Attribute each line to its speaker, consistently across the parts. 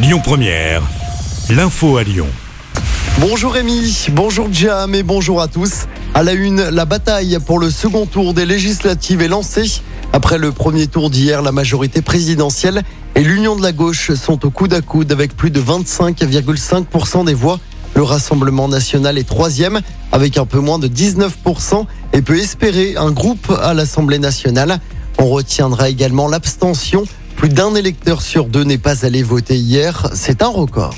Speaker 1: Lyon Première, l'info à Lyon.
Speaker 2: Bonjour Rémi, bonjour Jam et bonjour à tous. À la une, la bataille pour le second tour des législatives est lancée. Après le premier tour d'hier, la majorité présidentielle et l'union de la gauche sont au coude à coude avec plus de 25,5% des voix. Le Rassemblement national est troisième avec un peu moins de 19% et peut espérer un groupe à l'Assemblée nationale. On retiendra également l'abstention. Plus d'un électeur sur deux n'est pas allé voter hier. C'est un record.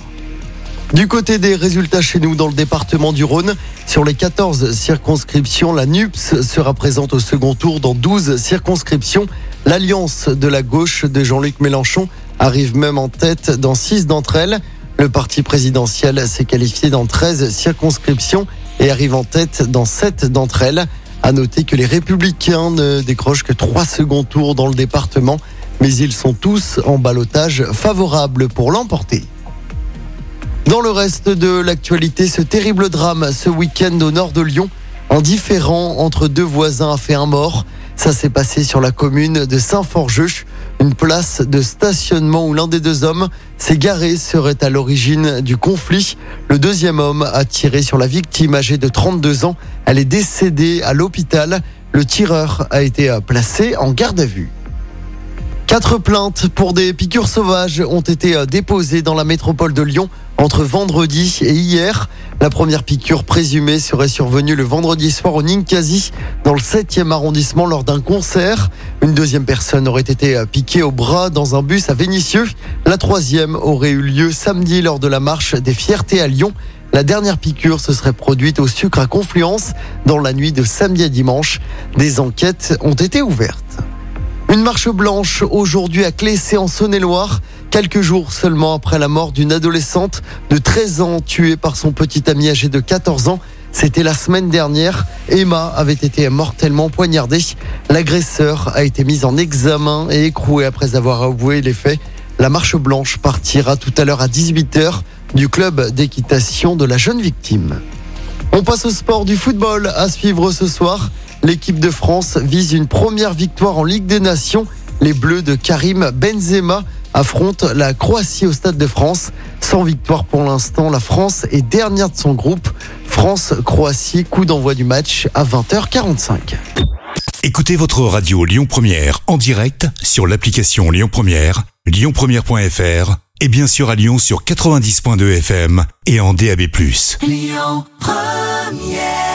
Speaker 2: Du côté des résultats chez nous dans le département du Rhône, sur les 14 circonscriptions, la NUPS sera présente au second tour dans 12 circonscriptions. L'alliance de la gauche de Jean-Luc Mélenchon arrive même en tête dans 6 d'entre elles. Le parti présidentiel s'est qualifié dans 13 circonscriptions et arrive en tête dans 7 d'entre elles. À noter que les républicains ne décrochent que 3 seconds tours dans le département, mais ils sont tous en balotage favorable pour l'emporter. Dans le reste de l'actualité, ce terrible drame ce week-end au nord de Lyon, un différend entre deux voisins a fait un mort. Ça s'est passé sur la commune de Saint-Forgeux, une place de stationnement où l'un des deux hommes s'est garé serait à l'origine du conflit. Le deuxième homme a tiré sur la victime âgée de 32 ans. Elle est décédée à l'hôpital. Le tireur a été placé en garde à vue. Quatre plaintes pour des piqûres sauvages ont été déposées dans la métropole de Lyon entre vendredi et hier. La première piqûre présumée serait survenue le vendredi soir au Ninkasi, dans le 7e arrondissement, lors d'un concert. Une deuxième personne aurait été piquée au bras dans un bus à Vénissieux. La troisième aurait eu lieu samedi lors de la marche des fiertés à Lyon. La dernière piqûre se serait produite au sucre à Confluence dans la nuit de samedi à dimanche. Des enquêtes ont été ouvertes. Une marche blanche aujourd'hui à Clessé en Saône-et-Loire, quelques jours seulement après la mort d'une adolescente de 13 ans tuée par son petit ami âgé de 14 ans. C'était la semaine dernière. Emma avait été mortellement poignardée. L'agresseur a été mis en examen et écroué après avoir avoué les faits. La marche blanche partira tout à l'heure à 18h du club d'équitation de la jeune victime. On passe au sport du football à suivre ce soir. L'équipe de France vise une première victoire en Ligue des Nations. Les Bleus de Karim Benzema affrontent la Croatie au Stade de France. Sans victoire pour l'instant, la France est dernière de son groupe. France-Croatie, coup d'envoi du match à 20h45.
Speaker 1: Écoutez votre radio Lyon Première en direct sur l'application Lyon Première, lyonpremière.fr et bien sûr à Lyon sur 90.2 FM et en DAB+.
Speaker 3: Lyon Première